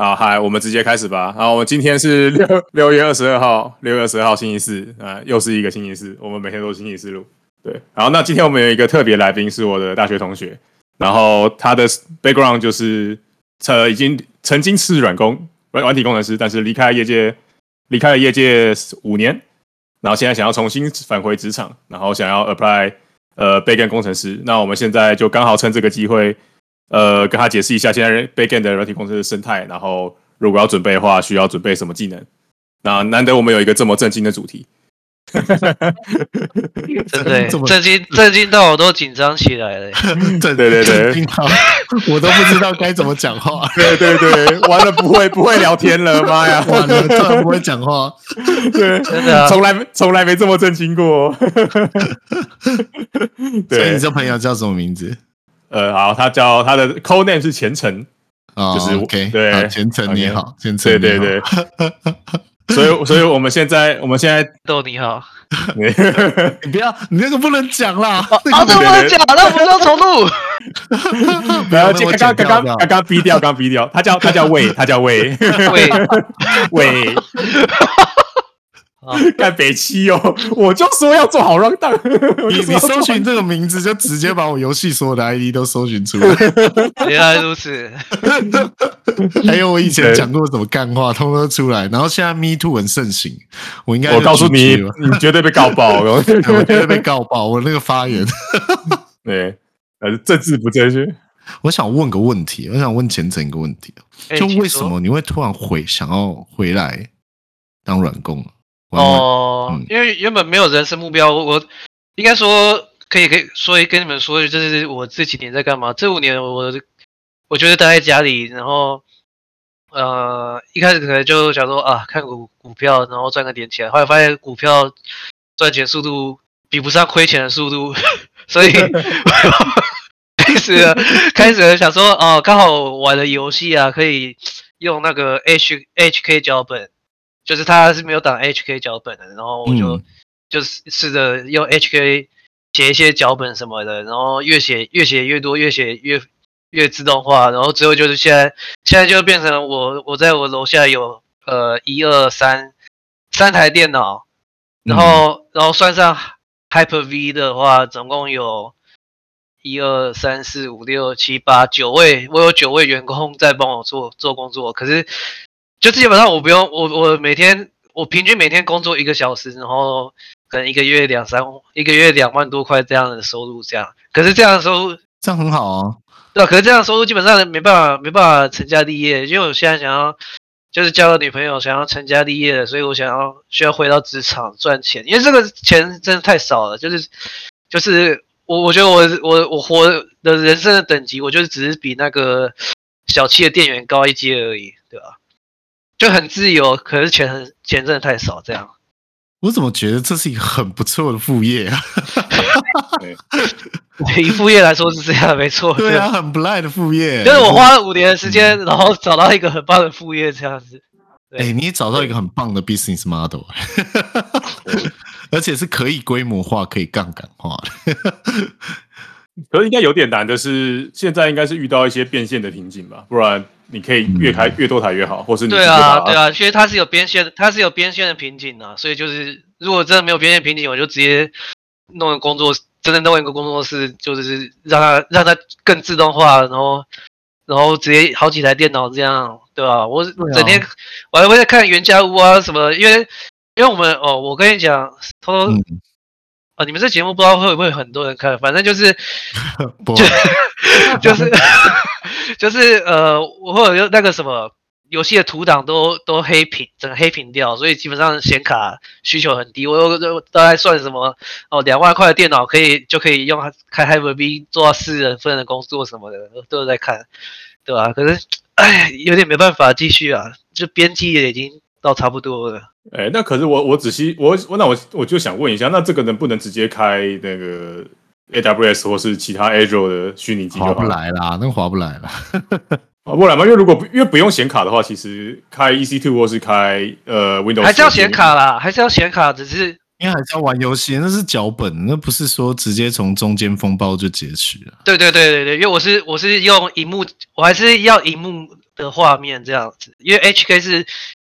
好，嗨，我们直接开始吧。好，我们今天是六六月二十二号，六月二十二号星期四啊，又是一个星期四。我们每天都是星期四录。对，然后，那今天我们有一个特别来宾，是我的大学同学，然后他的 background 就是呃，已经曾经是软工软软体工程师，但是离开业界，离开了业界五年，然后现在想要重新返回职场，然后想要 apply 呃 backend 工程师。那我们现在就刚好趁这个机会。呃，跟他解释一下现在 backend 的软体工程的生态，然后如果要准备的话，需要准备什么技能？那难得我们有一个这么震惊的主题，真的震惊震惊到我都紧张起来了。对对对对，我都不知道该怎么讲话。对对对，完了不会不会聊天了，妈呀，完了突然不会讲话。对，真的从来从来没这么震惊过。对，所以你这朋友叫什么名字？呃，好，他叫他的 code name 是前程，哦、就是 OK，对，前程你好，虔诚，对对对，所以所以我们现在我们现在逗你好，你不要，你那个不能讲啦，啊，这不能讲，那我们要重录，不要，刚刚刚刚刚刚逼掉，刚逼掉，他叫他叫魏，他叫魏，魏魏。干北七哦！我就说要做好 run down。你你搜寻这个名字，就直接把我游戏所有的 ID 都搜寻出来。原来如此。还有我以前讲过什么干话，通通都出来。然后现在 Me Too 很盛行，我应该我告诉你，你绝对被告爆，我绝对被告爆。我那个发言，对，呃，政治不正确。我想问个问题，我想问前程一个问题，就为什么你会突然回想要回来当软工？哦，嗯、因为原本没有人生目标，我，我应该说可以可以说跟你们说，就是我这几年在干嘛？这五年我我觉得待在家里，然后呃一开始可能就想说啊看股股票，然后赚个点钱，后来发现股票赚钱速度比不上亏钱的速度，所以 开始开始想说哦，刚好玩的游戏啊可以用那个 H HK 脚本。就是他是没有打 HK 脚本的，然后我就、嗯、就是试着用 HK 写一些脚本什么的，然后越写越写越多，越写越越自动化，然后之后就是现在现在就变成我我在我楼下有呃一二三三台电脑，然后、嗯、然后算上 Hyper V 的话，总共有一二三四五六七八九位，我有九位员工在帮我做做工作，可是。就基本上我不用我我每天我平均每天工作一个小时，然后可能一个月两三一个月两万多块这样的收入这样，可是这样的收入这样很好啊，对啊，可是这样的收入基本上没办法没办法成家立业，因为我现在想要就是交了女朋友，想要成家立业的，所以我想要需要回到职场赚钱，因为这个钱真的太少了，就是就是我我觉得我我我活的人生的等级，我就是只是比那个小七的店员高一阶而已，对吧？就很自由，可是钱很钱真的太少，这样。我怎么觉得这是一个很不错的副业啊？对，以副业来说是这样，没错。对啊，很不赖的副业。就是我花了五年的时间，然后找到一个很棒的副业，这样子。哎、欸，你也找到一个很棒的 business model，而且是可以规模化、可以杠杆化的。可是应该有点难的是，现在应该是遇到一些变现的瓶颈吧？不然。你可以越开越多台越好，或是你对啊对啊，因为它是有边线，它是有边线的瓶颈啊，所以就是如果真的没有边线瓶颈，我就直接弄个工作，真的弄一个工作室，就是让它让它更自动化，然后然后直接好几台电脑这样，对吧？我整天我还会在看原家屋啊什么，因为因为我们哦，我跟你讲，偷偷。嗯哦，你们这节目不知道会不会很多人看，反正就是，就就是 就是呃，我会有那个什么，游戏的图档都都黑屏，整个黑屏掉，所以基本上显卡需求很低。我我我大概算什么哦，两万块的电脑可以就可以用开 Hyper-V 做到四人份的工作什么的，都有在看，对吧？可是哎，有点没办法继续啊，就编辑也已经到差不多了。哎，那可是我我仔细我我那我我就想问一下，那这个能不能直接开那个 AWS 或是其他 Azure 的虚拟机就好？划不来啦，那个划不来啦。划 不来吗？因为如果因为不用显卡的话，其实开 EC2 或是开呃 Windows 还是要显卡啦，还是要显卡，只是因为还是要玩游戏，那是脚本，那不是说直接从中间风暴就截取了。对对对对对，因为我是我是用荧幕，我还是要荧幕的画面这样子，因为 HK 是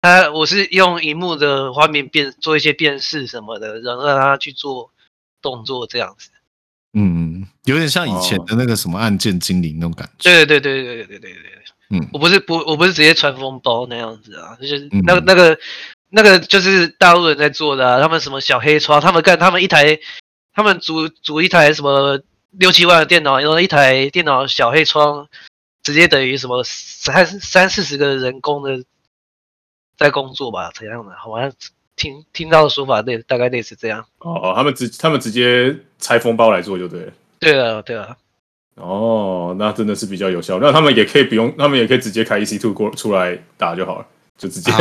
呃，我是用荧幕的画面变做一些辨识什么的，然后让它去做动作这样子。嗯，有点像以前的那个什么按键精灵那种感觉。对对对对对对对对。嗯，我不是不，我不是直接传风包那样子啊，就是那个那个那个就是大陆人在做的啊，他们什么小黑窗，他们干他们一台，他们组组一台什么六七万的电脑，然后一台电脑小黑窗，直接等于什么三三四十个人工的在工作吧，怎样的？好像听听到的说法类大概类似这样。哦，他们直他们直接拆封包来做就对了。对啊，对啊。哦，那真的是比较有效。那他们也可以不用，他们也可以直接开 EC2 过出来打就好了，就直接。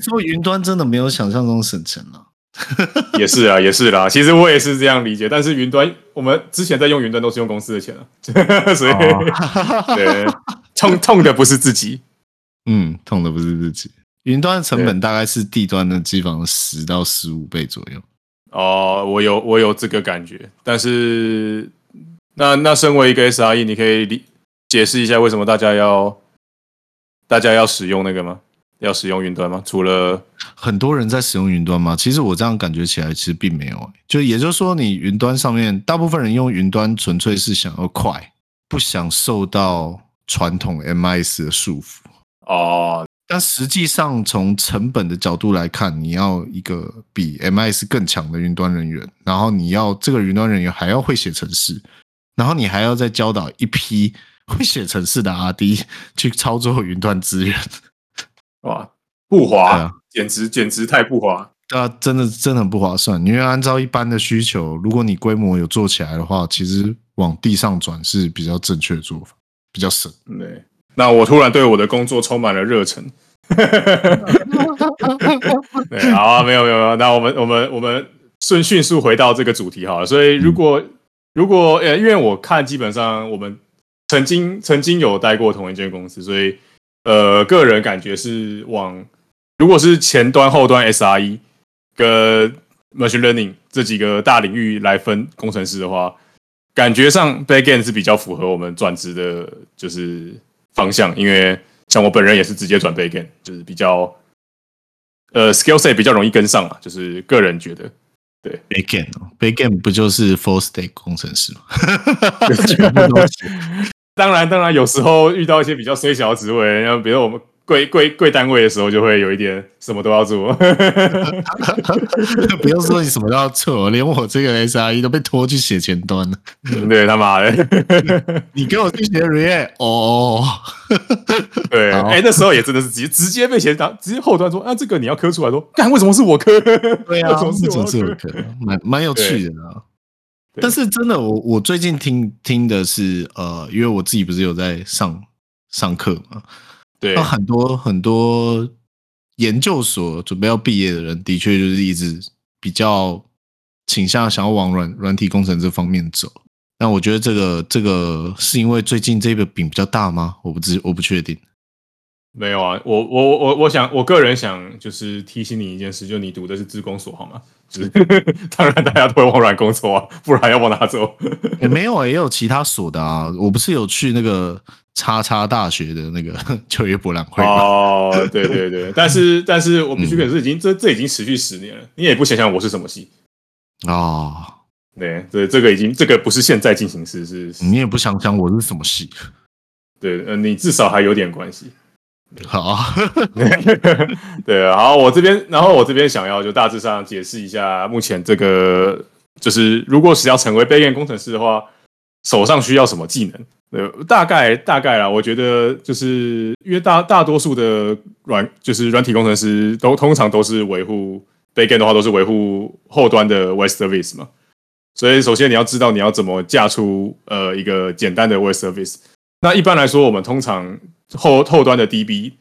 做云端真的没有想象中省钱了。也是啊，也是啦。其实我也是这样理解，但是云端我们之前在用云端都是用公司的钱啊，所以、哦、对痛痛的不是自己，嗯，痛的不是自己。云端的成本大概是地端的机房十到十五倍左右。哦，我有我有这个感觉，但是。那那身为一个 SRE，你可以理解释一下为什么大家要大家要使用那个吗？要使用云端吗？除了很多人在使用云端吗？其实我这样感觉起来，其实并没有。就也就是说，你云端上面大部分人用云端，纯粹是想要快，不想受到传统 MIS 的束缚。哦，但实际上从成本的角度来看，你要一个比 MIS 更强的云端人员，然后你要这个云端人员还要会写程式。然后你还要再教导一批会写程式的 RD 去操作云端资源，哇，不划，啊、简直简直太不划，对啊，真的真的很不划算。因为按照一般的需求，如果你规模有做起来的话，其实往地上转是比较正确的做法，比较省。对，那我突然对我的工作充满了热忱。对，好啊，没有没有没有，那我们我们我们顺迅速回到这个主题好了。所以如果、嗯如果呃，因为我看基本上我们曾经曾经有待过同一间公司，所以呃，个人感觉是往如果是前端、后端 SRE 跟 Machine Learning 这几个大领域来分工程师的话，感觉上 Backend 是比较符合我们转职的，就是方向。因为像我本人也是直接转 Backend，就是比较呃 Skill Set 比较容易跟上嘛，就是个人觉得。对，Backend，Backend 不就是 Full Stack 工程师吗？全部都是。当然，当然，有时候遇到一些比较衰小的职位，然后比如我们。贵贵贵单位的时候，就会有一点什么都要做。不要说你什么都要做，连我这个 SRE 都被拖去写前端了。对他妈的，你给我去写 React 哦。对，哎、欸，那时候也真的是直接直接被写到直接后端说啊，这个你要磕出来说，干为什么是我磕？对啊，为什么是我磕？蛮蛮有趣的啊。但是真的，我我最近听听的是呃，因为我自己不是有在上上课嘛。对，那很多很多研究所准备要毕业的人，的确就是一直比较倾向想要往软软体工程这方面走。那我觉得这个这个是因为最近这个饼比较大吗？我不知我不确定。没有啊，我我我我想我个人想就是提醒你一件事，就你读的是资工所好吗？就是 当然大家都会往软工走啊，不然要往哪走？也没有啊，也有其他所的啊。我不是有去那个叉叉大学的那个 就业博览会？哦，对对对，但是但是我必须表示，已经这这已经持续十年了。你也不想想我是什么系啊？哦、对，这这个已经这个不是现在进行时，是你也不想想我是什么系？对，呃，你至少还有点关系。好，对，然后我这边，然后我这边想要就大致上解释一下，目前这个就是，如果是要成为 Backend 工程师的话，手上需要什么技能？呃，大概大概啦，我觉得就是因为大大多数的软就是软体工程师都通常都是维护 backend 的话，都是维护后端的 web service 嘛。所以首先你要知道你要怎么架出呃一个简单的 web service。那一般来说，我们通常后后端的 DB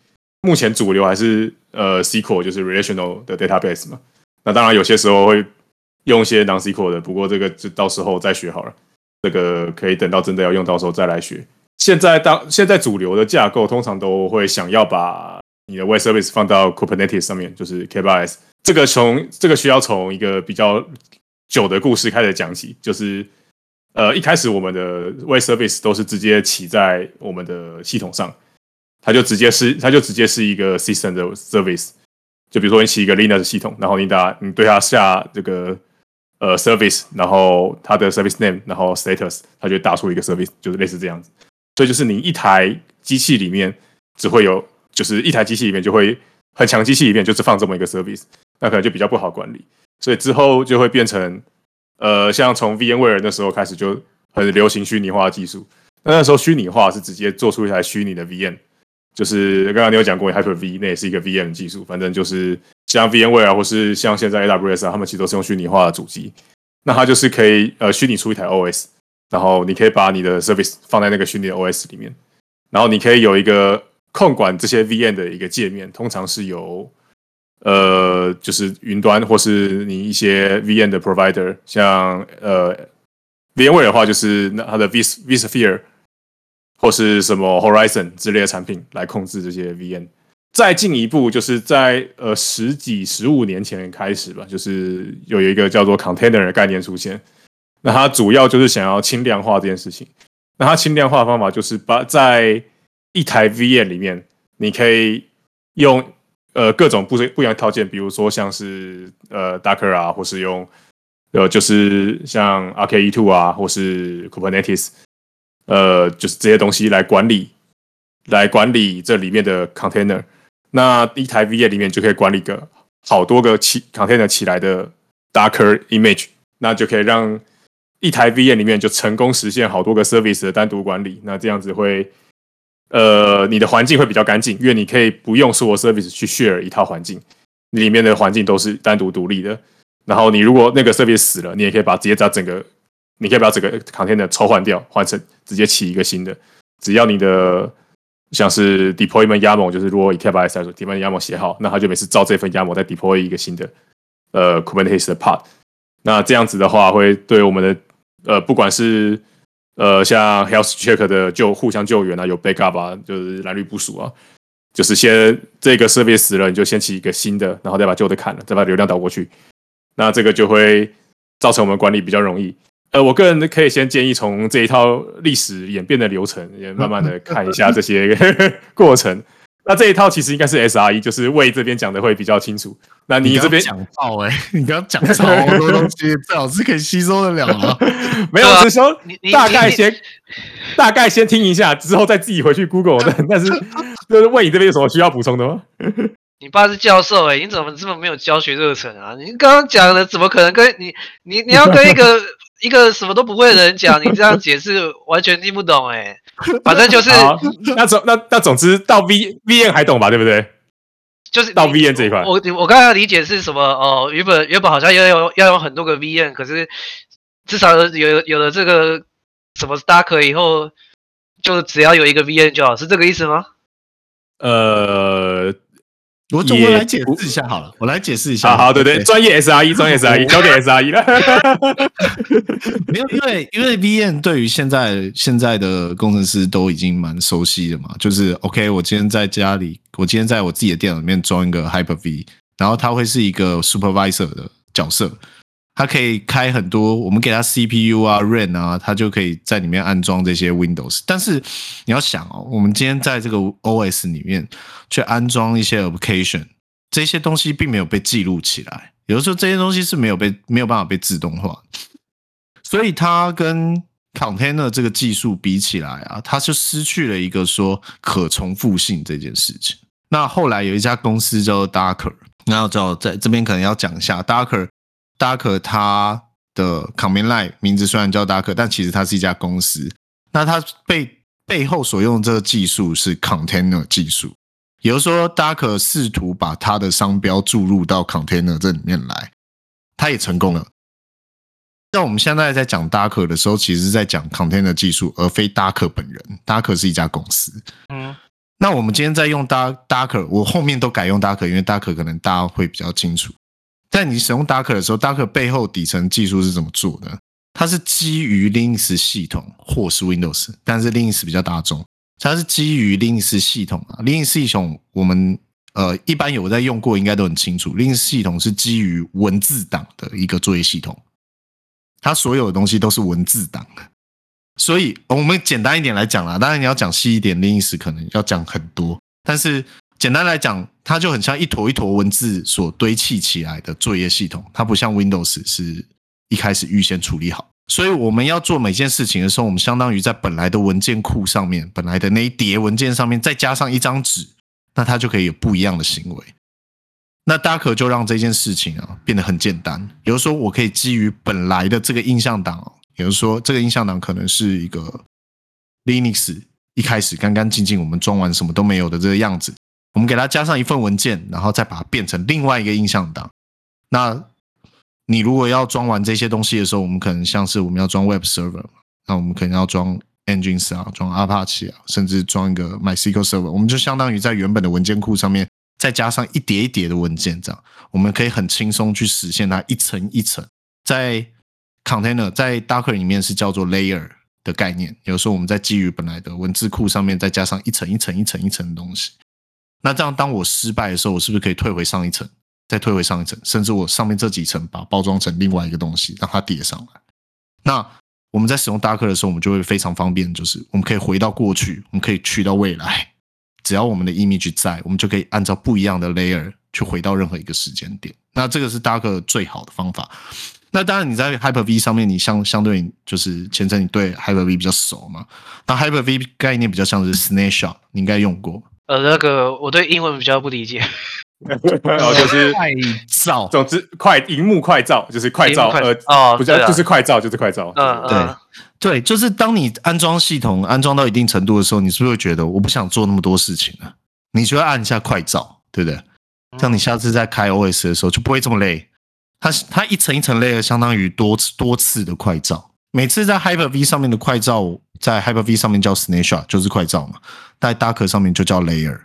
目前主流还是呃 SQL，就是 relational 的 database 嘛。那当然有些时候会用一些 non-SQL 的，不过这个就到时候再学好了。这个可以等到真的要用到时候再来学。现在当现在主流的架构通常都会想要把你的 web service 放到 Kubernetes 上面，就是 K8s。这个从这个需要从一个比较久的故事开始讲起，就是呃一开始我们的 web service 都是直接起在我们的系统上，它就直接是它就直接是一个 system 的 service。就比如说你起一个 Linux 系统，然后你打你对它下这个。呃，service，然后它的 service name，然后 status，它就打出一个 service，就是类似这样子。所以就是你一台机器里面只会有，就是一台机器里面就会很强机器里面就是放这么一个 service，那可能就比较不好管理。所以之后就会变成，呃，像从 VMware 那时候开始就很流行虚拟化技术。那那时候虚拟化是直接做出一台虚拟的 VM，就是刚刚你有讲过 Hyper-V，那也是一个 VM 技术，反正就是。像 VMware 啊，或是像现在 AWS 啊，他们其实都是用虚拟化的主机，那它就是可以呃虚拟出一台 OS，然后你可以把你的 service 放在那个虚拟的 OS 里面，然后你可以有一个控管这些 VM 的一个界面，通常是由呃就是云端或是你一些 VM 的 provider，像呃 VMware 的话就是那它的 Vis Visphere 或是什么 Horizon 之类的产品来控制这些 VM。再进一步，就是在呃十几十五年前开始吧，就是有一个叫做 container 的概念出现。那它主要就是想要轻量化这件事情。那它轻量化的方法就是把在一台 VM 里面，你可以用呃各种不不一样的套件，比如说像是呃 Docker 啊，或是用呃就是像 RK-E2 啊，或是 Kubernetes，呃就是这些东西来管理来管理这里面的 container。那一台 VM 里面就可以管理个好多个起 container 起来的 Docker image，那就可以让一台 VM 里面就成功实现好多个 service 的单独管理。那这样子会，呃，你的环境会比较干净，因为你可以不用所有 service 去 share 一套环境，里面的环境都是单独独立的。然后你如果那个 service 死了，你也可以把直接把整个，你可以把整个 container 抽换掉，换成直接起一个新的，只要你的。像是 deployment YAML，就是如果以 K8s 来说，deployment YAML 写好，那他就每次照这份 YAML 再 deploy 一个新的呃 Kubernetes 的 pod。那这样子的话，会对我们的呃不管是呃像 health check 的救互相救援啊，有 backup 啊，就是蓝绿部署啊，就是先这个设备死了，你就先起一个新的，然后再把旧的砍了，再把流量导过去。那这个就会造成我们管理比较容易。呃，我个人可以先建议从这一套历史演变的流程，也慢慢的看一下这些 过程。那这一套其实应该是 SRE，就是魏这边讲的会比较清楚。那你这边讲爆哎，你刚刚讲超多东西，最好是可以吸收得了吗？没有，只是说大概先大概先听一下，之后再自己回去 Google 的。但是就是魏，你这边有什么需要补充的吗？你爸是教授哎、欸，你怎么这么没有教学热忱啊？你刚刚讲的怎么可能跟你你你要跟一个？一个什么都不会的人讲，你这样解释完全听不懂哎、欸。反正就是，那总那那总之到 V V N 还懂吧？对不对？就是到 V N 这一块。我我刚刚理解是什么？哦、呃，原本原本好像要有要有很多个 V N，可是至少有有了这个什么 stack 以后，就只要有一个 V N 就好，是这个意思吗？呃。我总我来解释一下好了，我来解释一下。好好，对对，专业 SRE，专业 SRE，交给 SRE 了。没有，因为因为 V N 对于现在现在的工程师都已经蛮熟悉的嘛，就是 OK，我今天在家里，我今天在我自己的电脑里面装一个 Hyper-V，然后它会是一个 supervisor 的角色。它可以开很多，我们给它 CPU 啊、RAM 啊，它就可以在里面安装这些 Windows。但是你要想哦，我们今天在这个 OS 里面去安装一些 application，这些东西并没有被记录起来。有的时候这些东西是没有被没有办法被自动化，所以它跟 container 这个技术比起来啊，它就失去了一个说可重复性这件事情。那后来有一家公司叫做 Docker，那要叫在这边可能要讲一下 Docker。Docker 它的 command line 名字虽然叫 Docker，但其实它是一家公司。那它被背后所用的这个技术是 container 技术，也就是说，Docker 试图把它的商标注入到 container 这里面来，它也成功了。那我们现在在讲 Docker 的时候，其实是在讲 container 技术，而非 Docker 本人。Docker 是一家公司。嗯，那我们今天在用 Docker，我后面都改用 Docker，因为 Docker 可能大家会比较清楚。在你使用 Docker 的时候，Docker 背后底层技术是怎么做的？它是基于 Linux 系统或是 Windows，但是 Linux 比较大众。它是基于 Linux 系统啊，Linux 系统我们呃一般有在用过，应该都很清楚。Linux 系统是基于文字档的一个作业系统。它所有的东西都是文字档，所以我们简单一点来讲啦，当然你要讲细一点，Linux 可能要讲很多，但是简单来讲，它就很像一坨一坨文字所堆砌起来的作业系统，它不像 Windows 是一开始预先处理好，所以我们要做每件事情的时候，我们相当于在本来的文件库上面，本来的那一叠文件上面再加上一张纸，那它就可以有不一样的行为。那 Docker 就让这件事情啊变得很简单。比如说，我可以基于本来的这个印象档，比如说这个印象档可能是一个 Linux 一开始干干净净，我们装完什么都没有的这个样子，我们给它加上一份文件，然后再把它变成另外一个印象档。那你如果要装完这些东西的时候，我们可能像是我们要装 Web Server，那我们可能要装 Engines 啊，装 Apache 啊，甚至装一个 MySQL Server，我们就相当于在原本的文件库上面。再加上一叠一叠的文件，这样我们可以很轻松去实现它一层一层。在 container 在 Docker 里面是叫做 layer 的概念，有时候我们在基于本来的文字库上面再加上一层一层一层一层的东西。那这样当我失败的时候，我是不是可以退回上一层，再退回上一层，甚至我上面这几层把包装成另外一个东西，让它叠上来？那我们在使用 Docker 的时候，我们就会非常方便，就是我们可以回到过去，我们可以去到未来。只要我们的 image 在，我们就可以按照不一样的 layer 去回到任何一个时间点。那这个是 Docker 最好的方法。那当然你在 Hyper-V 上面，你相相对就是前阵你对 Hyper-V 比较熟嘛。那 Hyper-V 概念比较像是 snapshot，你应该用过。呃，那个我对英文比较不理解。然后 就是快照，总之快荧幕快照就是快照，快呃，哦，不是，就是快照，就是快照。嗯嗯。对对，就是当你安装系统安装到一定程度的时候，你是不是会觉得我不想做那么多事情了？你就要按一下快照，对不对？这样你下次再开 OS 的时候就不会这么累。它它一层一层累的，相当于多次多次的快照。每次在 Hyper-V 上面的快照，在 Hyper-V 上面叫 Snapshot，就是快照嘛。在 Docker 上面就叫 Layer。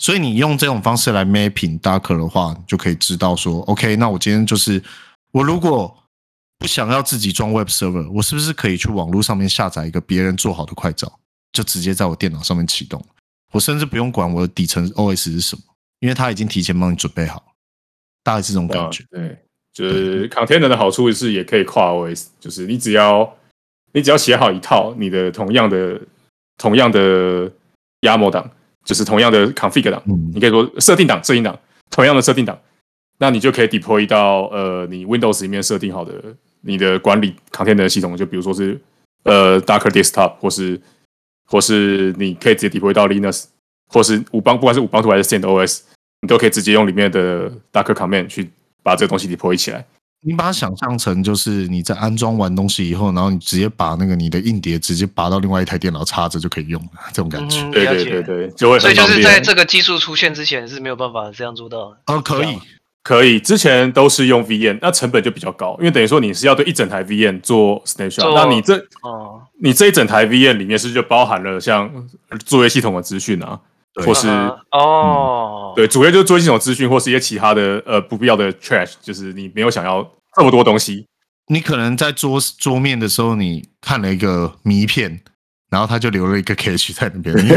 所以你用这种方式来 mapping Docker 的话，你就可以知道说，OK，那我今天就是我如果不想要自己装 Web Server，我是不是可以去网络上面下载一个别人做好的快照，就直接在我电脑上面启动？我甚至不用管我的底层 OS 是什么，因为它已经提前帮你准备好，大概是这种感觉。对，就是 Container 的好处是也可以跨 OS，就是你只要你只要写好一套你的同样的同样的 YAML 档。就是同样的 config 档，你可以说设定档、设定档，同样的设定档，那你就可以 deploy 到呃你 Windows 里面设定好的你的管理 container 的系统，就比如说是呃 Docker Desktop，或是或是你可以直接 deploy 到 Linux，或是五邦，不管是五邦图还是 CentOS，你都可以直接用里面的 Docker command 去把这个东西 deploy 起来。你把它想象成就是你在安装完东西以后，然后你直接把那个你的硬碟直接拔到另外一台电脑插着就可以用了，这种感觉。嗯、对对对对，就会很方便。所以就是在这个技术出现之前是没有办法这样做到的。哦，可以，可以，之前都是用 VM，那成本就比较高，因为等于说你是要对一整台 VM 做 snapshot，那你这哦，你这一整台 VM 里面是不是就包含了像作业系统的资讯啊，或是哦、嗯，对，主要就是作业系统资讯或是一些其他的呃不必要的 trash，就是你没有想要。这么多东西，你可能在桌桌面的时候，你看了一个谜片，然后他就留了一个 cache 在那边，你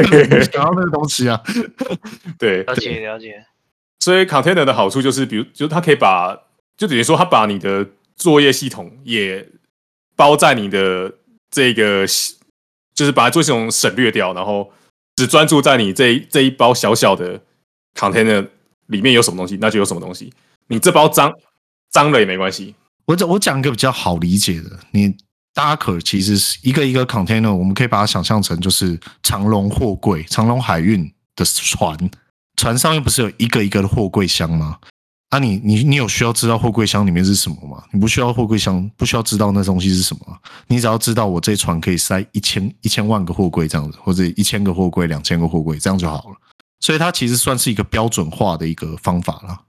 想要那个东西啊？对，了解了解。所以 container 的好处就是，比如，就是它可以把，就等于说，它把你的作业系统也包在你的这个，就是把它作业系统省略掉，然后只专注在你这这一包小小的 container 里面有什么东西，那就有什么东西。你这包脏。脏了也没关系。我讲我讲一个比较好理解的，你 Docker 其实是一个一个 container，我们可以把它想象成就是长荣货柜、长荣海运的船，船上面不是有一个一个的货柜箱吗？啊你，你你你有需要知道货柜箱里面是什么吗？你不需要货柜箱，不需要知道那东西是什么，你只要知道我这船可以塞一千一千万个货柜这样子，或者一千个货柜、两千个货柜这样就好了。所以它其实算是一个标准化的一个方法了。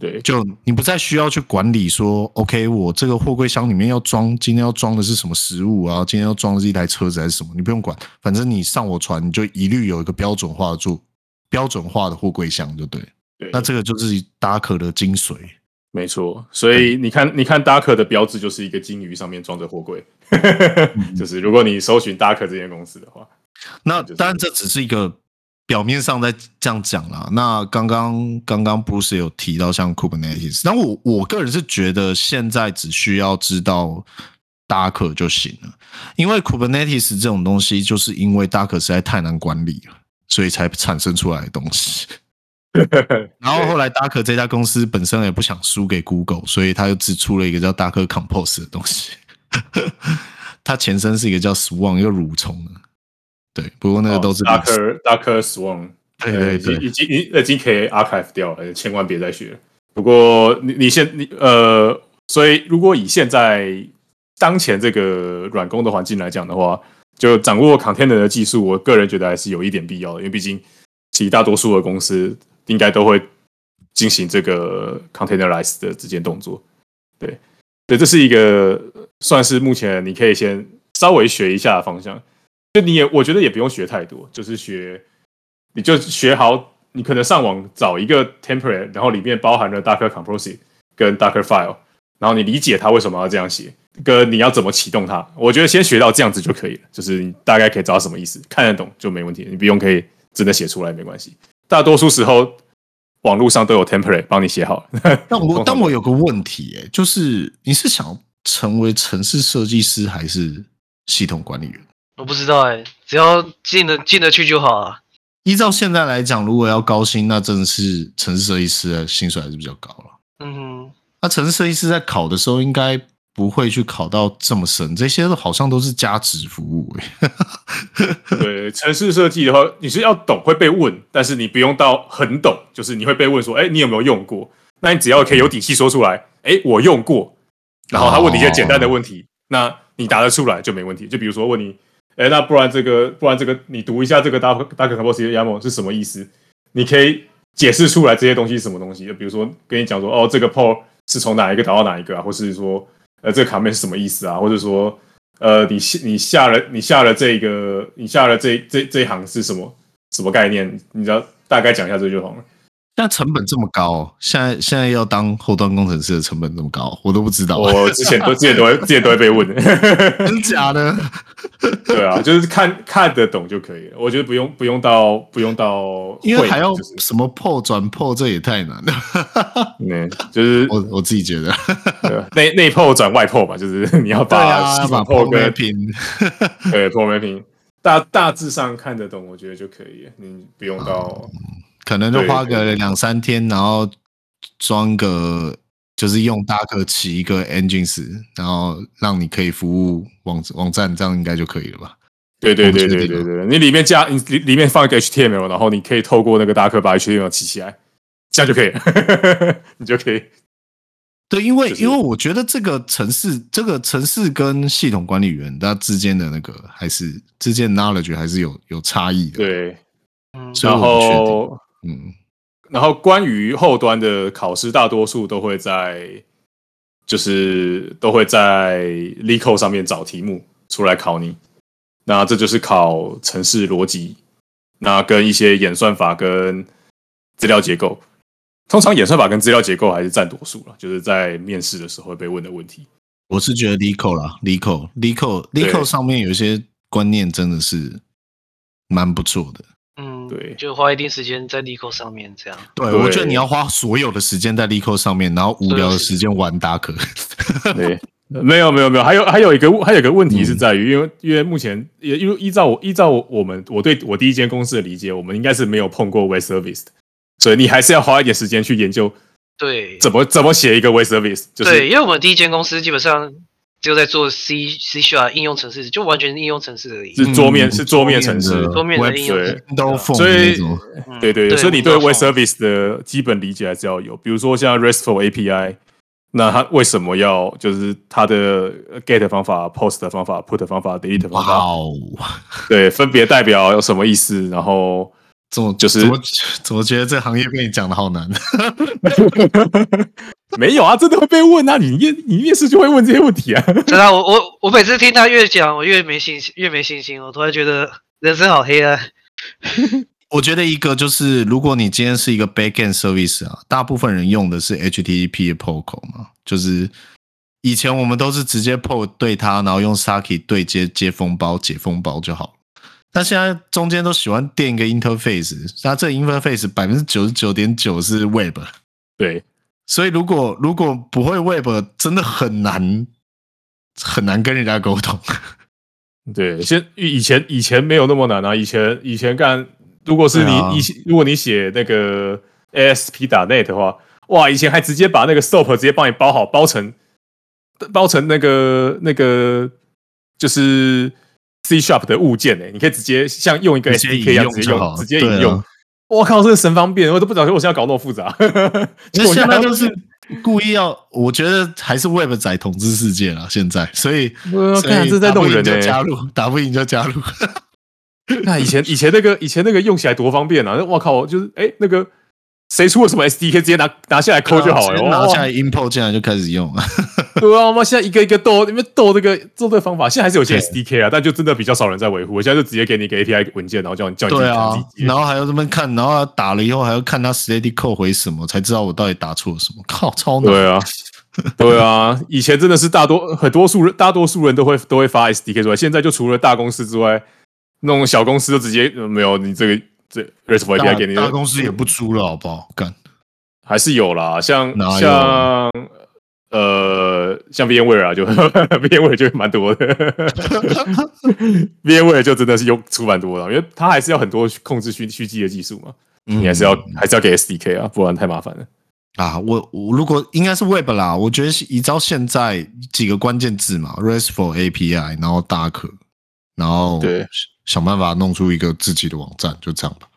对，就你不再需要去管理说，OK，我这个货柜箱里面要装，今天要装的是什么食物啊？今天要装的是一台车子还是什么？你不用管，反正你上我船，你就一律有一个标准化的做标准化的货柜箱就对。对，那这个就是 Docker 的精髓，没错。所以你看，你看 Docker 的标志就是一个金鱼上面装着货柜，就是如果你搜寻 Docker 这间公司的话，那当然这只是一个。表面上在这样讲啦，那刚刚刚刚 Bruce 有提到像 Kubernetes，那我我个人是觉得现在只需要知道 Docker 就行了，因为 Kubernetes 这种东西就是因为 Docker 实在太难管理了，所以才产生出来的东西。然后后来 Docker 这家公司本身也不想输给 Google，所以他又只出了一个叫 Docker Compose 的东西，它前身是一个叫 Swarm 一个蠕虫的。对，不过那个都是 Docker Docker Swarm，对对对，已经已经已经可以 archive 掉了，千万别再学。不过你你现你呃，所以如果以现在当前这个软工的环境来讲的话，就掌握 container 的技术，我个人觉得还是有一点必要的，因为毕竟其实大多数的公司应该都会进行这个 containerize 的这件动作。对，对，这是一个算是目前你可以先稍微学一下的方向。就你也，我觉得也不用学太多，就是学，你就学好。你可能上网找一个 template，然后里面包含了 Docker Compose 跟 Docker File，然后你理解它为什么要这样写，跟你要怎么启动它。我觉得先学到这样子就可以了，就是你大概可以知道什么意思，看得懂就没问题。你不用可以真的写出来没关系。大多数时候网络上都有 template 帮你写好。但我但我有个问题，哎，就是你是想成为城市设计师还是系统管理员？我不知道哎、欸，只要进得进得去就好啊。依照现在来讲，如果要高薪，那真的是城市设计师的薪水还是比较高了。嗯哼，那城市设计师在考的时候，应该不会去考到这么深，这些都好像都是加值服务。对，城市设计的话，你是要懂会被问，但是你不用到很懂，就是你会被问说，哎、欸，你有没有用过？那你只要可以有底气说出来，哎、欸，我用过，然后他问你一些简单的问题，哦、那你答得出来就没问题。就比如说问你。哎，那不然这个，不然这个，你读一下这个 Docker Docker Compose YAML 是什么意思？你可以解释出来这些东西是什么东西？就比如说跟你讲说，哦，这个 port 是从哪一个导到哪一个啊？或是说，呃，这个 command 是什么意思啊？或者说，呃，你下你下了你下了这个你下了这这这一行是什么什么概念？你只要大概讲一下这就好了。但成本这么高，现在现在要当后端工程师的成本这么高，我都不知道。我之前都之前都会之前都会被问，真假的？对啊，就是看看得懂就可以了。我觉得不用不用到不用到，因为还要什么 POS 转 POS，这也太难了。嗯，就是我我自己觉得，内内 POS 转外 POS 嘛，就是你要把把 POS 跟平，对 POS 平，大大致上看得懂，我觉得就可以了。你不用到。可能就花个两三天，然后装个就是用 Docker 启一个 engines，然后让你可以服务网网站，这样应该就可以了吧？对对对对对对，你里面加你里里面放一个 HTML，然后你可以透过那个 Docker 把 HTML 起起来，这样就可以了，你就可以。对，因为因为我觉得这个城市，这个城市跟系统管理员他之间的那个还是之间 knowledge 还是有有差异的。对，嗯，然后。嗯，然后关于后端的考试，大多数都会在，就是都会在 LeetCode 上面找题目出来考你。那这就是考城市逻辑，那跟一些演算法跟资料结构。通常演算法跟资料结构还是占多数了，就是在面试的时候会被问的问题。我是觉得 LeetCode 啦，LeetCode，LeetCode，LeetCode 上面有一些观念真的是蛮不错的。嗯，对，就花一定时间在 LeetCode 上面，这样。对，我觉得你要花所有的时间在 LeetCode 上面，然后无聊的时间玩 Docker。对，没有没有没有，还有还有一个还有一个问题是在于，因为因为目前也因为依照我依照我们我对我第一间公司的理解，我们应该是没有碰过 Web Service 的，所以你还是要花一点时间去研究。对，怎么怎么写一个 Web Service？就是对，因为我们第一间公司基本上就在做 C C Sharp 应用程式，就完全是应用程式而已。是桌面、嗯是桌面程式，桌面的应用所以对对对，所以你对 Web Service 的基本理解还是要有，比如说像 RESTful API，那它为什么要就是它的 get 方法、post 的方法、put 的方法、delete 方法，哇哦，对，分别代表有什么意思，然后怎么就是怎么怎么觉得这行业被你讲的好难？没有啊，真的会被问啊，你面你面试就会问这些问题啊。真的，我我我每次听他越讲，我越没信心，越没信心。我突然觉得人生好黑暗。我觉得一个就是，如果你今天是一个 backend service 啊，大部分人用的是 HTTP 的 protocol 嘛，就是以前我们都是直接 port 对它，然后用 Saki 对接接封包、解封包就好。但现在中间都喜欢垫一个 interface，那这个 interface 百分之九十九点九是 web，对，所以如果如果不会 web，真的很难很难跟人家沟通。对，现以前以前没有那么难啊，以前以前干，如果是你、对啊。以如果你写那个 ASP 打 net 的话，哇，以前还直接把那个 SOAP 直接帮你包好，包成包成那个那个就是 C Sharp 的物件诶，你可以直接像用一个 SDK 一样直接用，直接引用。我靠，这个神方便，我都不知道我现在搞那么复杂。那现在就就是故意要，我觉得还是 Web 仔统治世界了。现在，所以看这在弄人就加入，打不赢就加入。那以前以前那个以前那个用起来多方便啊！我靠，就是哎、欸、那个谁出了什么 SDK，直接拿拿下来抠就好了，直接拿下来哇 import 进来就开始用。对啊，我们现在一个一个斗，你们斗这个做这个方法，现在还是有些 SDK 啊，但就真的比较少人在维护。我现在就直接给你一个 API 文件，然后叫你叫你对啊然后还要这么看，然后打了以后还要看他 steady code 回什么，才知道我到底打错了什么。靠，超难。对啊，对啊，以前真的是大多很多数人，大多数人都会都会发 SDK 出来，现在就除了大公司之外，那种小公司就直接、呃没有你这个这 RESTful 大 API 给你，大公司也不租了，好不好？干，还是有啦，像像呃像 VMware 啊，就 VMware 就蛮多的，VMware 就真的是用出蛮多的，因为它还是要很多控制虚虚机的技术嘛，你还是要还是要给 SDK 啊，不然太麻烦了。啊，我我如果应该是 Web 啦，我觉得依照现在几个关键字嘛，RESTful API，然后 Docker，然后对想办法弄出一个自己的网站，就这样吧。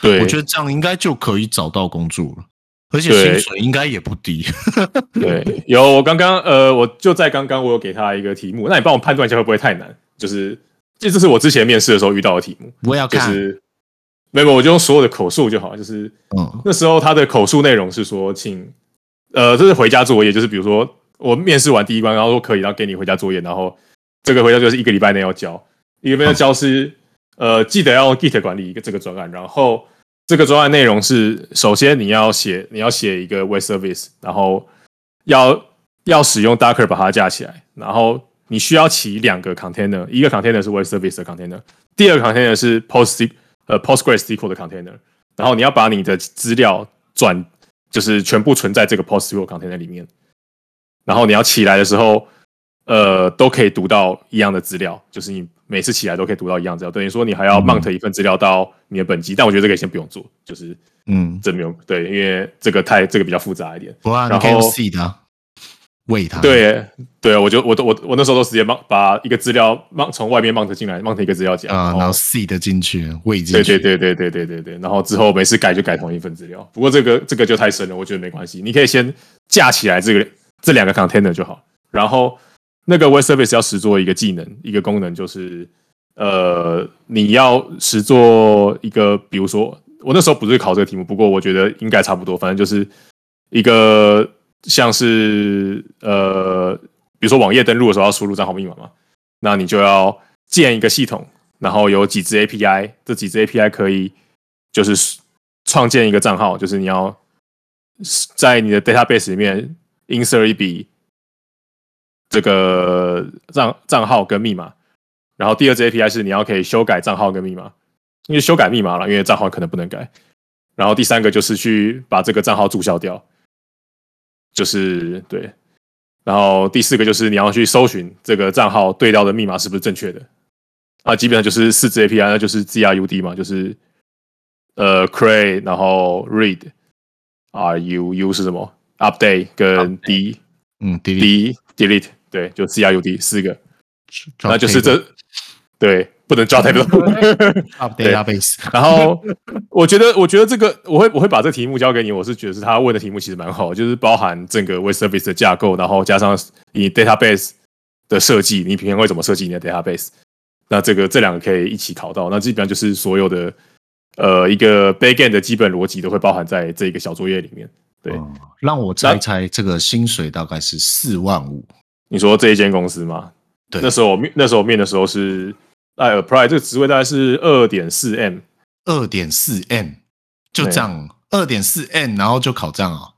对，我觉得这样应该就可以找到工作了，而且薪水应该也不低。对，有我刚刚呃，我就在刚刚我有给他一个题目，那你帮我判断一下会不会太难？就是这这是我之前面试的时候遇到的题目，我要看，就是没有，我就用所有的口述就好，就是。嗯那时候他的口述内容是说，请呃，这是回家作业，就是比如说我面试完第一关，然后说可以，然后给你回家作业，然后这个回家就是一个礼拜内要交，一个礼拜内交是、嗯、呃，记得要用 Git 管理一个这个专案，然后这个专案内容是，首先你要写你要写一个 Web Service，然后要要使用 Docker 把它架起来，然后你需要起两个 container，一个 container 是 Web Service 的 container，第二个 container 是 Post 呃 PostgreSQL 的 container。然后你要把你的资料转，就是全部存在这个 PostgreSQL container 里面。然后你要起来的时候，呃，都可以读到一样的资料，就是你每次起来都可以读到一样资料。等于说你还要 mount 一份资料到你的本机，但我觉得这个先不用做，就是嗯，这没有对，因为这个太这个比较复杂一点。不然然后你可以用 C 的啊喂它。对对，我就我都我我那时候都直接 mount 把一个资料 mount 从外面 mount 进来，mount 一个资料夹啊，然后 seed 进去喂进对去。对对对对对对对，然后之后每次改就改同一份资料。不过这个这个就太深了，我觉得没关系。你可以先架起来这个这两个 container 就好。然后那个 Web Service 要实做一个技能，一个功能就是呃，你要实做一个，比如说我那时候不是考这个题目，不过我觉得应该差不多。反正就是一个像是呃，比如说网页登录的时候要输入账号密码嘛，那你就要建一个系统。然后有几支 API，这几支 API 可以就是创建一个账号，就是你要在你的 database 里面 insert 一笔这个账账号跟密码。然后第二支 API 是你要可以修改账号跟密码，因为修改密码了，因为账号可能不能改。然后第三个就是去把这个账号注销掉，就是对。然后第四个就是你要去搜寻这个账号对到的密码是不是正确的。啊，基本上就是四支 API，那就是 grud 嘛，就是呃 create，然后 read，r u u 是什么？update 跟 d 嗯，delete d delete 对，就 C R U D 四个，那就是这对，不能抓太多。Database。然后我觉得，我觉得这个我会我会把这题目交给你，我是觉得是他问的题目其实蛮好，就是包含整个 Web Service 的架构，然后加上你 database 的设计，你平常会怎么设计你的 database？那这个这两个可以一起考到，那基本上就是所有的呃一个 backend 的基本逻辑都会包含在这一个小作业里面。对，哦让我猜猜，这个薪水大概是四万五。你说这一间公司吗？对，那时候我面那时候我面的时候是，哎，apply 这个职位大概是二点四 M，二点四 M，就这样，二点四 M，然后就考这样啊？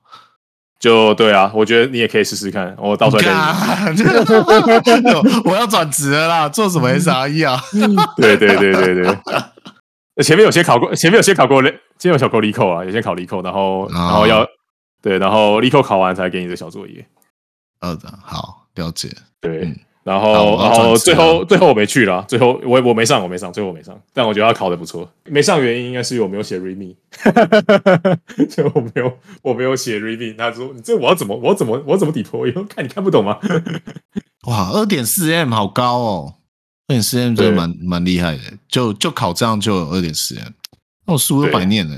就对啊，我觉得你也可以试试看，我到时候再跟你。我要转职了啦，做什么 SRE 啊？对对对对对，前面有些考过，前面有些考过，前面有小考 LeetCode 啊，有些考 LeetCode，然后然后要对，然后 LeetCode 考完才给你的小作业。呃，好，了解。对。嗯然后，然后最后最后我没去了，最后我我没上，我没上，最后我没上。但我觉得他考得不错。没上原因应该是我没有写 README，就我没有我没有写 README。他说：“你这我要怎么我要怎么我要怎么 deploy？看你看不懂吗？”哇，二点四 M 好高哦，二点四 M 真的蛮蛮厉害的。就就考这样就有二点四 M，那我书都白念了。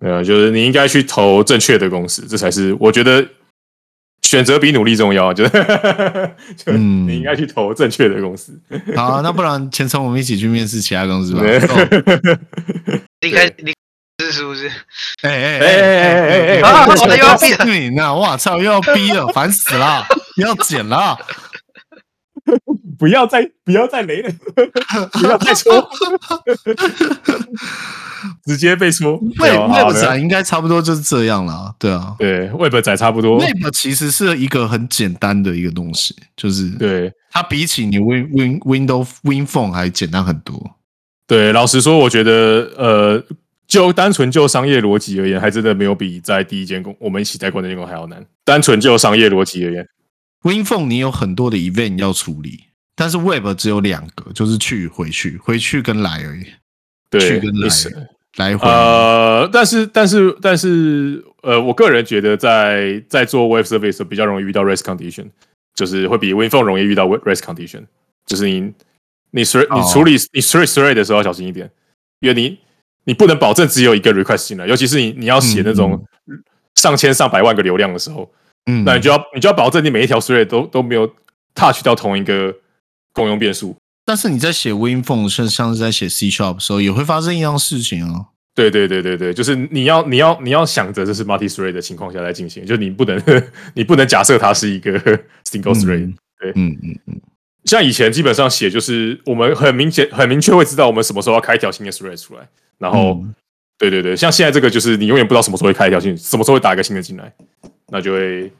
呃，就是你应该去投正确的公司，这才是我觉得。选择比努力重要，就是，就你应该去投正确的公司。好、啊，那不然前程我们一起去面试其他公司吧。离开你是不是？哎哎哎哎哎哎！啊，又要逼你呢！我操，又要逼了，烦死了！要剪了，不要再不要再雷了，不要再说。直接被说，Web Web 仔应该差不多就是这样了，对啊，对，Web 仔差不多。Web 其实是一个很简单的一个东西，就是对它比起你 Win Win Windows Win Phone 还简单很多。对，老实说，我觉得呃，就单纯就商业逻辑而言，还真的没有比在第一间公我们一起在过那间公还要难。单纯就商业逻辑而言，Win Phone 你有很多的 event 要处理，但是 Web 只有两个，就是去回去回去跟来而已。对，去跟来。来回呃，但是但是但是呃，我个人觉得在在做 Web Service 比较容易遇到 Race Condition，就是会比 WinPhone 容易遇到 Race Condition，就是你你你处理你 thread thread 的时候要小心一点，因为你你不能保证只有一个 request 进来，尤其是你你要写那种上千上百万个流量的时候，嗯，那你就要你就要保证你每一条 thread 都都没有 touch 到同一个共用变数。但是你在写 WinPhone 像像是在写 C Sharp 的时候，也会发生一样事情哦。对对对对对，就是你要你要你要想着这是 multi thread 的情况下来进行，就你不能 你不能假设它是一个 single thread。对，嗯嗯嗯。像以前基本上写就是我们很明显很明确会知道我们什么时候要开一条新的 thread 出来，然后、嗯、对对对，像现在这个就是你永远不知道什么时候会开一条新，什么时候会打一个新的进来，那就会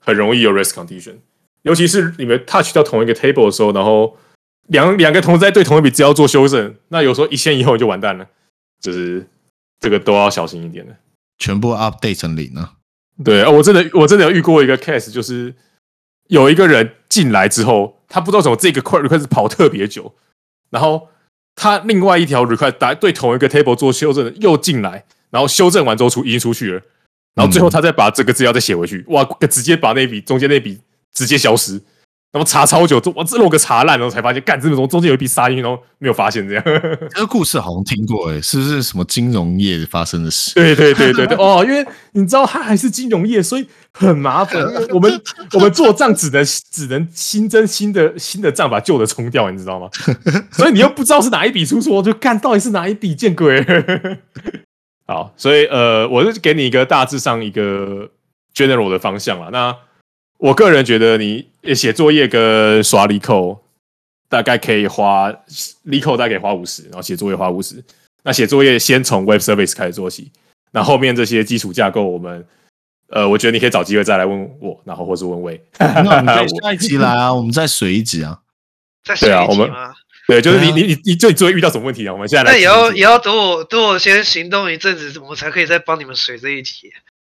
很容易有 race condition，尤其是你们 touch 到同一个 table 的时候，然后。两两个同时在对同一笔资料做修正，那有时候一线以后就完蛋了，就是这个都要小心一点的。全部 update 成零啊。对啊，我真的我真的有遇过一个 case，就是有一个人进来之后，他不知道怎么这个 request 跑特别久，然后他另外一条 request 打对同一个 table 做修正又进来，然后修正完之后出已经出去了，然后最后他再把这个资料再写回去，哇，直接把那笔中间那笔直接消失。然后查超久，我这漏个查烂，然后才发现，干，这种中间有一笔杀进去，然后没有发现这样。这个故事好像听过，诶，是不是什么金融业发生的事？对对对对对，哦，因为你知道它还是金融业，所以很麻烦。我们 我们做账只能只能新增新的新的账，把旧的冲掉，你知道吗？所以你又不知道是哪一笔出错，就干到底是哪一笔见鬼。好，所以呃，我就给你一个大致上一个 general 的方向了。那我个人觉得，你写作业跟刷 LeetCode 大概可以花 LeetCode 大概可以花五十，然后写作业花五十。那写作业先从 Web Service 开始做起，那后面这些基础架构，我们呃，我觉得你可以找机会再来问我，然后或是问魏。那我们 可以下一集来啊，我们再水一集啊。再水一集吗？对，就是你你你你最最遇到什么问题啊？我们现在来。那也要也要等我等我先行动一阵子，我们才可以再帮你们水这一集。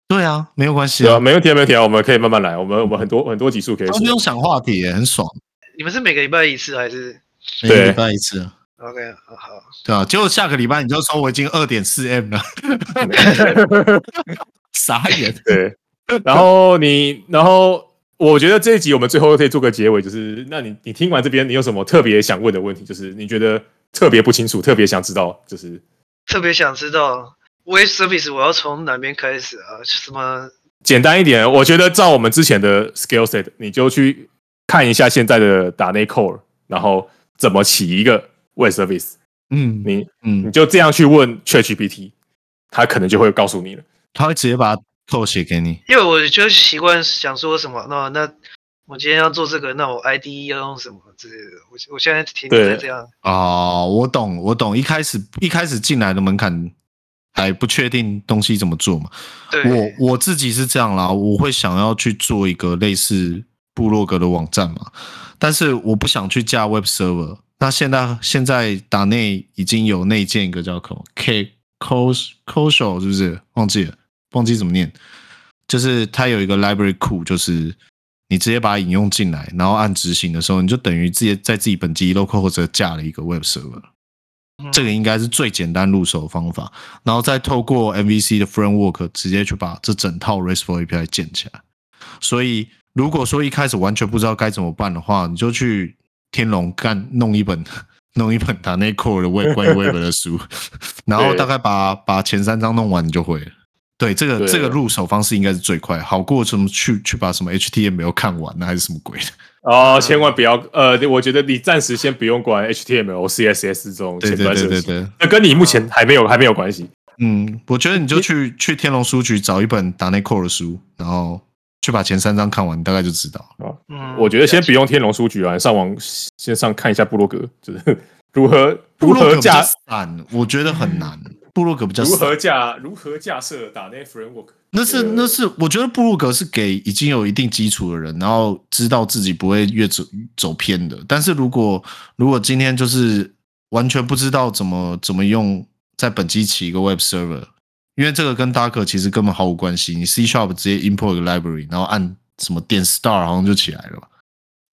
对啊，没有关系啊，没问题，没问题啊，我们可以慢慢来，我们我们很多很多集数可以。不用想话题，很爽。你们是每个礼拜一次还是？每个礼拜一次。OK，好。对啊，结果下个礼拜你就说我已经二点四 M 了 傻眼。对，然后你，然后我觉得这一集我们最后可以做个结尾，就是那你你听完这边，你有什么特别想问的问题？就是你觉得特别不清楚，特别想知道，就是特别想知道 Web Service 我要从哪边开始啊？什么？简单一点，我觉得照我们之前的 skill set，你就去看一下现在的打内 core，然后怎么起一个 Web Service。嗯，你嗯你就这样去问 ChatGPT，他可能就会告诉你了，他会直接把。偷写给你，因为我就习惯想说什么，那那我今天要做这个，那我 ID 要用什么之类的。我我现在停留在这样。哦，我懂，我懂。一开始一开始进来的门槛还不确定东西怎么做嘛。对，我我自己是这样啦，我会想要去做一个类似部落格的网站嘛，但是我不想去架 Web Server。那现在现在打内已经有内建一个叫 K Cosho 是不是？忘记了。忘记怎么念，就是它有一个 library 库，就是你直接把它引用进来，然后按执行的时候，你就等于直接在自己本机 local 或者架了一个 web server。这个应该是最简单入手的方法，然后再透过 MVC 的 framework 直接去把这整套 RESTful API 建起来。所以如果说一开始完全不知道该怎么办的话，你就去天龙干弄一本 弄一本打内 core 的 web 关于 web 的书，然后大概把把前三章弄完，你就会了。对，这个对这个入手方式应该是最快，好过什么去去把什么 HTML 看完呢，还是什么鬼的？哦，千万不要，呃，我觉得你暂时先不用管 HTML、CSS 这种前端设计，对对对对对，那跟你目前还没有还没有关系。嗯，我觉得你就去你去天龙书局找一本打内 core 的书，然后去把前三章看完，你大概就知道。嗯，我觉得先不用天龙书局啊，上网先上看一下部落格，就是 如何如何架，我觉得很难。部落格比较如何架如何架设打内 framework？那是那是我觉得部落格是给已经有一定基础的人，然后知道自己不会越走走偏的。但是如果如果今天就是完全不知道怎么怎么用在本机起一个 web server，因为这个跟 Docker 其实根本毫无关系。你 C sharp 直接 import 一个 library，然后按什么点 start 好像就起来了吧？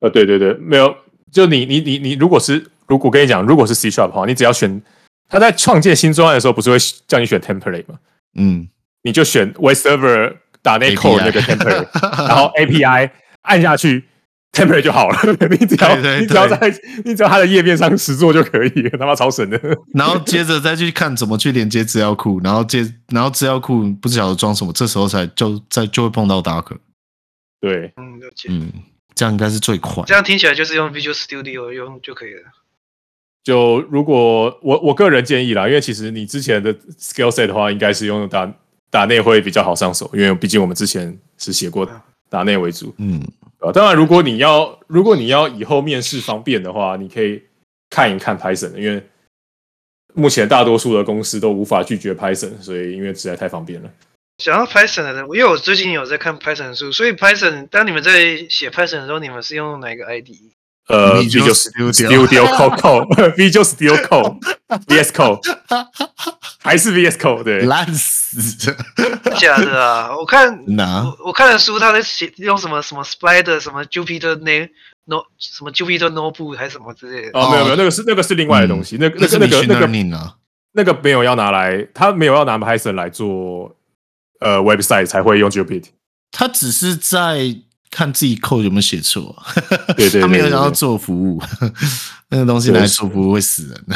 呃，对对对，没有。就你你你你，如果是如果我跟你讲，如果是 C sharp 的话，你只要选。他在创建新专案的时候，不是会叫你选 template 吗？嗯，你就选 web server 打内 core 那个 template，然后 API 按下去，template 就好了。你只要你只要在你只要它的页面上实做就可以了，他妈超神的。然后接着再去看怎么去连接资料库，然后接然后资料库不晓得装什么，这时候才就在就会碰到 Docker。对，嗯，嗯，这样应该是最快。这样听起来就是用 Visual Studio 用就可以了。就如果我我个人建议啦，因为其实你之前的 skill set 的话，应该是用打打内会比较好上手，因为毕竟我们之前是写过打内为主，嗯，啊，当然如果你要如果你要以后面试方便的话，你可以看一看 Python，因为目前大多数的公司都无法拒绝 Python，所以因为实在太方便了。想要 Python 的人，因为我最近有在看 Python 书，所以 Python 当你们在写 Python 的时候，你们是用哪个 IDE？呃，Visual Studio Code，Visual Studio Code，VS Code，还是 VS Code？对，烂死，假的啊！我看，我我看的书，他在写用什么什么 Spider，什么 Jupiter No，什么 Jupiter Notebook 还是什么之类的。哦，没有没有，那个是那个是另外的东西，那那个那个那个那个没有要拿来，他没有要拿 Python 来做呃 website 才会用 Jupiter，他只是在。看自己 code 有没有写错，对 对，對，他没有想要做服务，那个东西拿来做服务会死人的。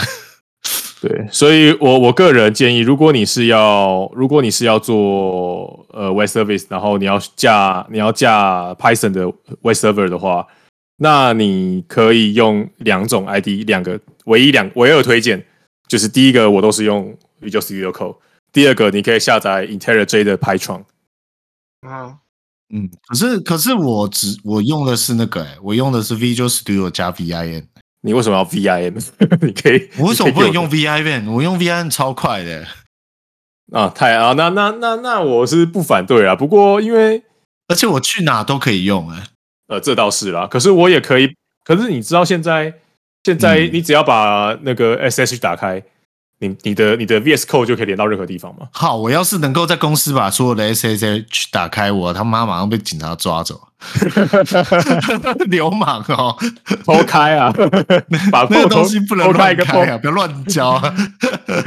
对，所以我我个人建议，如果你是要，如果你是要做呃 web service，然后你要架你要架 Python 的 web server 的话，那你可以用两种 ID，两个唯一两唯二推荐，就是第一个我都是用 Visual Studio Code，第二个你可以下载 IntelliJ 的 Python。嗯。嗯，可是可是我只我用的是那个哎，我用的是 Visual Studio 加 VIM。你为什么要 VIM？你可以，我为什么不能用 VIM？我用 VIM 超快的。啊，太啊，那那那那我是不反对啊。不过因为而且我去哪都可以用哎。呃，这倒是啦。可是我也可以，可是你知道现在现在你只要把那个 SSH 打开。你你的你的 VS Code 就可以连到任何地方吗？好，我要是能够在公司把所有的 SSH 打开，我他妈马上被警察抓走，流氓哦，偷开啊，把那个东西不能乱开啊，不要乱交啊。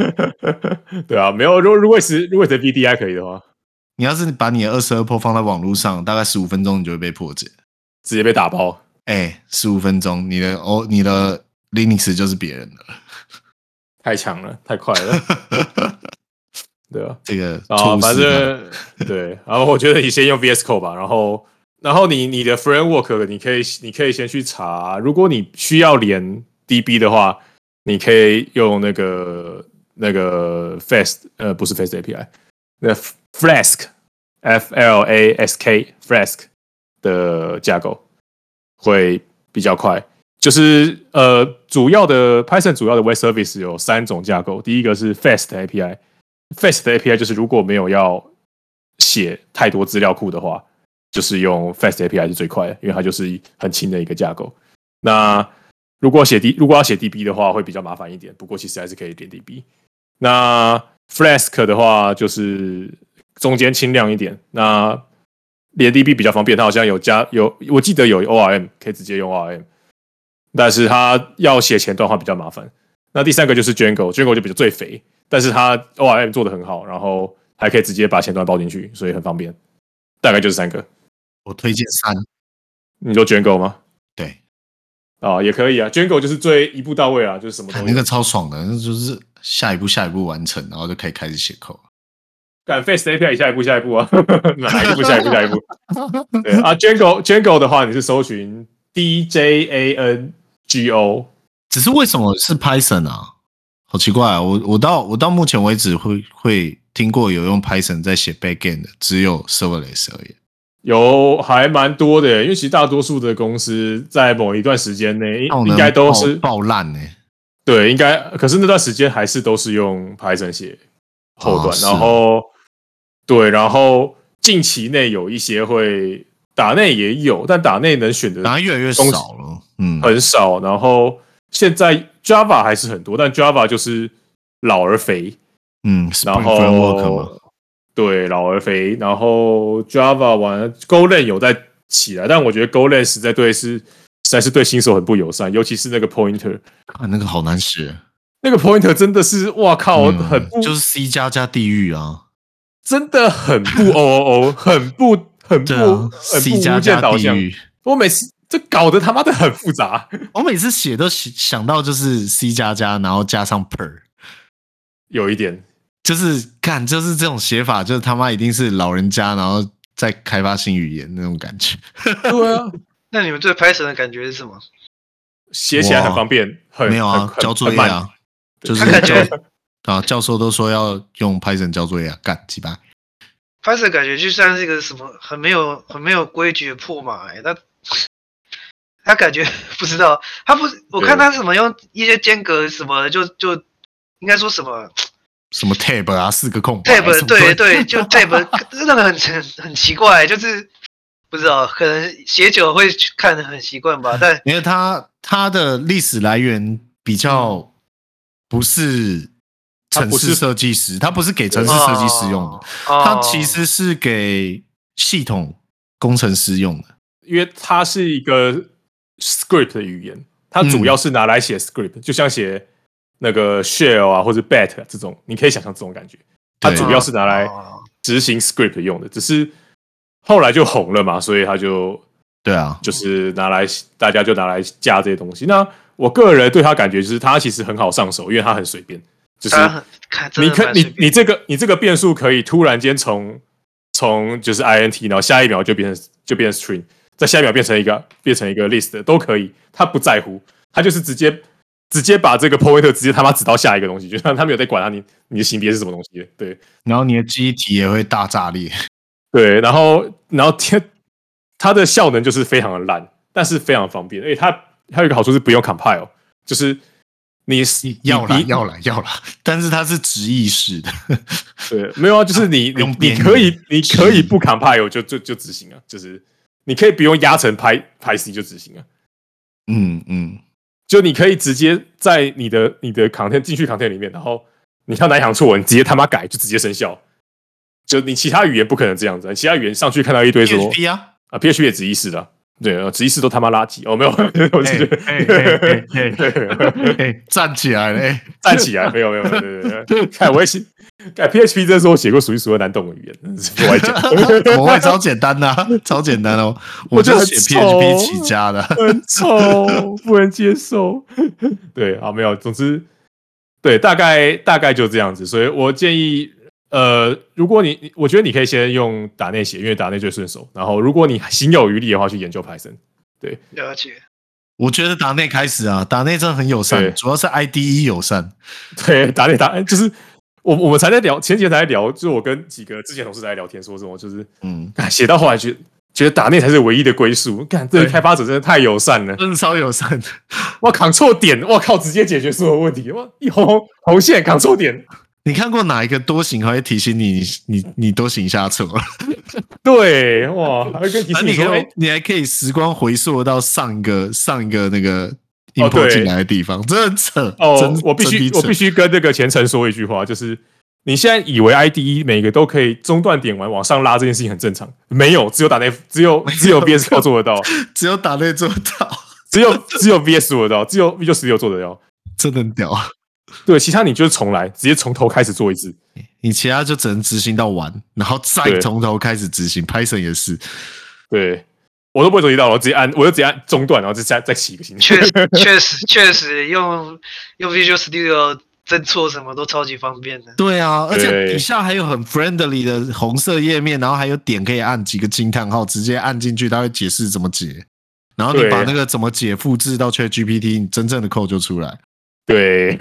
对啊，没有，如果如果是如果是 VDI 可以的话，你要是把你的二十二 port 放在网络上，大概十五分钟你就会被破解。直接被打包。哎，十五分钟，你的哦，你的 Linux 就是别人的，太强了，太快了。对啊，这个啊，反正 对，然后我觉得你先用 VS Code 吧，然后然后你你的 framework 你可以你可以先去查，如果你需要连 DB 的话，你可以用那个那个 Fast 呃不是 Fast API，那 Flask F L A S K Flask 的架构。会比较快，就是呃，主要的 Python 主要的 Web Service 有三种架构，第一个是 Fast API，Fast API 就是如果没有要写太多资料库的话，就是用 Fast API 是最快的，因为它就是很轻的一个架构。那如果写 D 如果要写 DB 的话，会比较麻烦一点，不过其实还是可以连 DB。那 Flask 的话就是中间轻量一点，那连 DB 比较方便，它好像有加有，我记得有 ORM 可以直接用 ORM，但是它要写前端的话比较麻烦。那第三个就是 Django，Django 就比较最肥，但是它 ORM 做的很好，然后还可以直接把前段包进去，所以很方便。大概就是三个，我推荐三。你说 Django 吗？对，啊，也可以啊，Django 就是最一步到位啊，就是什么东西。那个超爽的，那就是下一步下一步完成，然后就可以开始写 code。干 Face API 下一步下一步啊，哪一步下一步下一步？对啊，Django Django 的话，你是搜寻 D J A N G O，只是为什么是 Python 啊？好奇怪啊！我我到我到目前为止会会听过有用 Python 在写 Backend 的，只有 Serverless 而已。有还蛮多的，因为其实大多数的公司在某一段时间内应该都是爆烂呢。对，应该可是那段时间还是都是用 Python 写后端，然后。对，然后近期内有一些会打内也有，但打内能选的打越来越少了，嗯，很少。然后现在 Java 还是很多，但 Java 就是老而肥，嗯，然后对老而肥，然后 Java 完 Golang 有在起来，但我觉得 Golang 实在对是实在是对新手很不友善，尤其是那个 Pointer，啊，那个好难写，那个 Pointer 真的是哇靠，嗯、很不就是 C 加加地狱啊。真的很不 O O O，很不很不、啊、很不无间导向。我每次这搞得他妈的很复杂。我每次写都想到就是 C 加加，然后加上 per，有一点就是干就是这种写法，就是他妈一定是老人家，然后在开发新语言那种感觉。对啊，那你们对 Python 的感觉是什么？写起来很方便，很没有啊，交作业啊，就是交。啊，教授都说要用 Python 交作业啊，干几百。Python 感觉就像是一个什么很没有很没有规矩的破马哎、欸，他他感觉 不知道，他不，我看他什么用一些间隔什么的，就就应该说什么什么 tab 啊，四个空白 tab 对对，就 tab 真的很很很奇怪，就是不知道，可能写久了会看的很习惯吧。但因为它它的历史来源比较不是。城市设计师，他不是给城市设计师用的，他其实是给系统工程师用的，因为它是一个 script 的语言，它主要是拿来写 script，就像写那个 shell 啊或者 bat 这种，你可以想象这种感觉，它主要是拿来执行 script 用的，只是后来就红了嘛，所以它就对啊，就是拿来大家就拿来加这些东西。那我个人对它感觉就是，它其实很好上手，因为它很随便。就是你可你你这个你这个变数可以突然间从从就是 int，然后下一秒就变成就变成 string，在下一秒变成一个变成一个 list 都可以，他不在乎，他就是直接直接把这个 pointer 直接他妈指到下一个东西，就像他没有在管他你你的型别是什么东西，对，然后你的记忆体也会大炸裂，对，然后然后天它的效能就是非常的烂，但是非常方便，而且它还有一个好处是不用 compile，就是。你要了要了要了，但是它是直译式的，对，没有啊，就是你 你你可以你可以不 compile 就就就执行啊，就是你可以不用压成 Py PyC 就执行啊，嗯嗯，就你可以直接在你的你的 content 进去 content 里面，然后你看哪一行错，你直接他妈改就直接生效，就你其他语言不可能这样子，其他语言上去看到一堆说 PHP 啊？啊 PHP 也直译式的。对啊，直译式都他妈垃圾。哦，没有，我直接 站起来了，站起来，没有没有，对对对，看 我也是，改 PHP 真是我写过数一数二难懂的语言，真是 不爱讲。我会超简单的、啊，超简单哦，我就写 PHP 起家的，很丑，不能接受。对，好，没有，总之，对，大概大概就这样子。所以我建议，呃，如果你，我觉得你可以先用打内写，因为打内最顺手。然后，如果你心有余力的话，去研究 Python。对，了解。我觉得打内开始啊，打内真的很友善，主要是 IDE 友善。对，打内打就是。我我们才在聊，前几天才在聊，就是我跟几个之前同事在聊天，说什么就是，嗯，写到后来觉得觉得打内才是唯一的归宿。看这个开发者真的太友善了，真的超友善的。哇，Ctrl 点，我靠，直接解决所有问题。哇，一红红线，Ctrl 点。你看过哪一个多行还会提醒你，你你多行下错？对，哇，还会跟提醒你说，你，你还可以时光回溯到上一个上一个那个。引破进来的地方，真的扯哦！我必须我必须跟这个前程说一句话，就是你现在以为 IDE 每个都可以中断点完往上拉这件事情很正常，没有，只有打内 只有只有 VS 做得到，只有打内做得到，只有只有 VS 做得到，只有 Visual Studio 做得到，真的很屌。对，其他你就是重来，直接从头开始做一次，你其他就只能执行到完，然后再从头开始执行。Python 也是，对。我都不会注意到，我直接按，我就直接按中断，然后再再再起一个新。确实，确实，确实用用 Visual Studio 侦错什么都超级方便的。对啊，而且底下还有很 friendly 的红色页面，然后还有点可以按几个惊叹号，直接按进去，它会解释怎么解。然后你把那个怎么解复制到 ChatGPT，你真正的 code 就出来。对，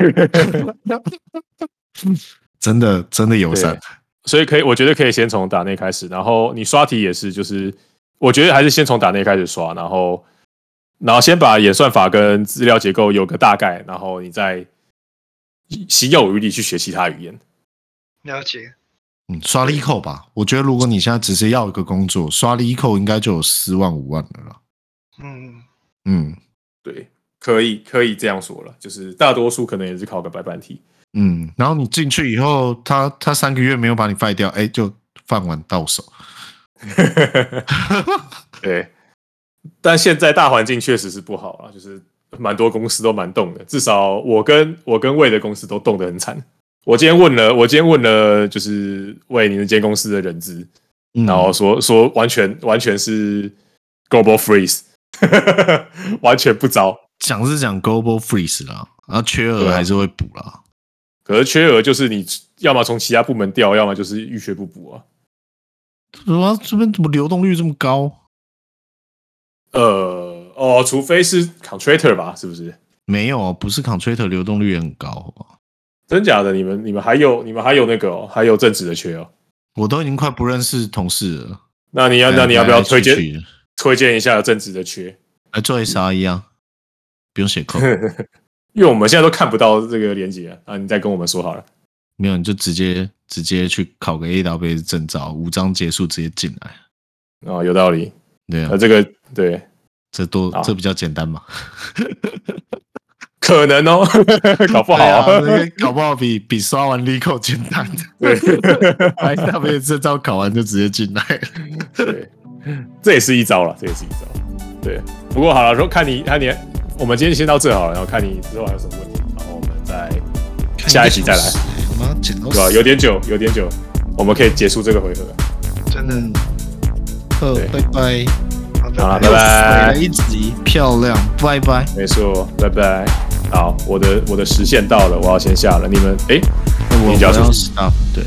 真的真的友善。所以可以，我觉得可以先从打内开始，然后你刷题也是，就是。我觉得还是先从打内开始刷，然后，然后先把演算法跟资料结构有个大概，然后你再心有余力去学其他语言。了解。嗯，刷 LeetCode 吧。我觉得如果你现在只是要一个工作，刷 LeetCode 应该就有四万五万的了。嗯嗯，对，可以可以这样说了，就是大多数可能也是考个白板题。嗯，然后你进去以后，他他三个月没有把你废掉，哎，就饭碗到手。对，但现在大环境确实是不好啊，就是蛮多公司都蛮动的，至少我跟我跟魏的公司都动得很惨。我今天问了，我今天问了，就是魏你那间公司的人资，然后说说完全完全是 global freeze，完全不招。讲是讲 global freeze 啦，然后缺额还是会补啦。可是缺额就是你要么从其他部门调，要么就是预缺不补啊。什么？这边怎么流动率这么高？呃，哦，除非是 contractor 吧，是不是？没有啊，不是 contractor，流动率也很高，好不好？真假的？你们、你们还有、你们还有那个、哦，还有正职的缺哦。我都已经快不认识同事了。那你要，那你要不要推荐推荐一下有正职的缺？来做 SRE 啊，不用写 code，因为我们现在都看不到这个连接啊。你再跟我们说好了。没有，你就直接直接去考个 AWS 证照，五章结束直接进来。哦，有道理。对啊，啊这个对，这多这比较简单嘛？可能哦，搞不好、啊啊，搞不好比比刷完 LeetCode 简单。对，AWS 证照考完就直接进来。对，这也是一招了，这也是一招。对，不过好了，说看你看你，我们今天先到这好了，然后看你之后还有什么问题，然后我们再下一集再来。对吧？有点久，有点久，我们可以结束这个回合。真的，好，拜拜。好了，拜拜。一集漂亮，拜拜。没错，拜拜。好，我的我的时限到了，我要先下了。你们，哎，我要 stop。对。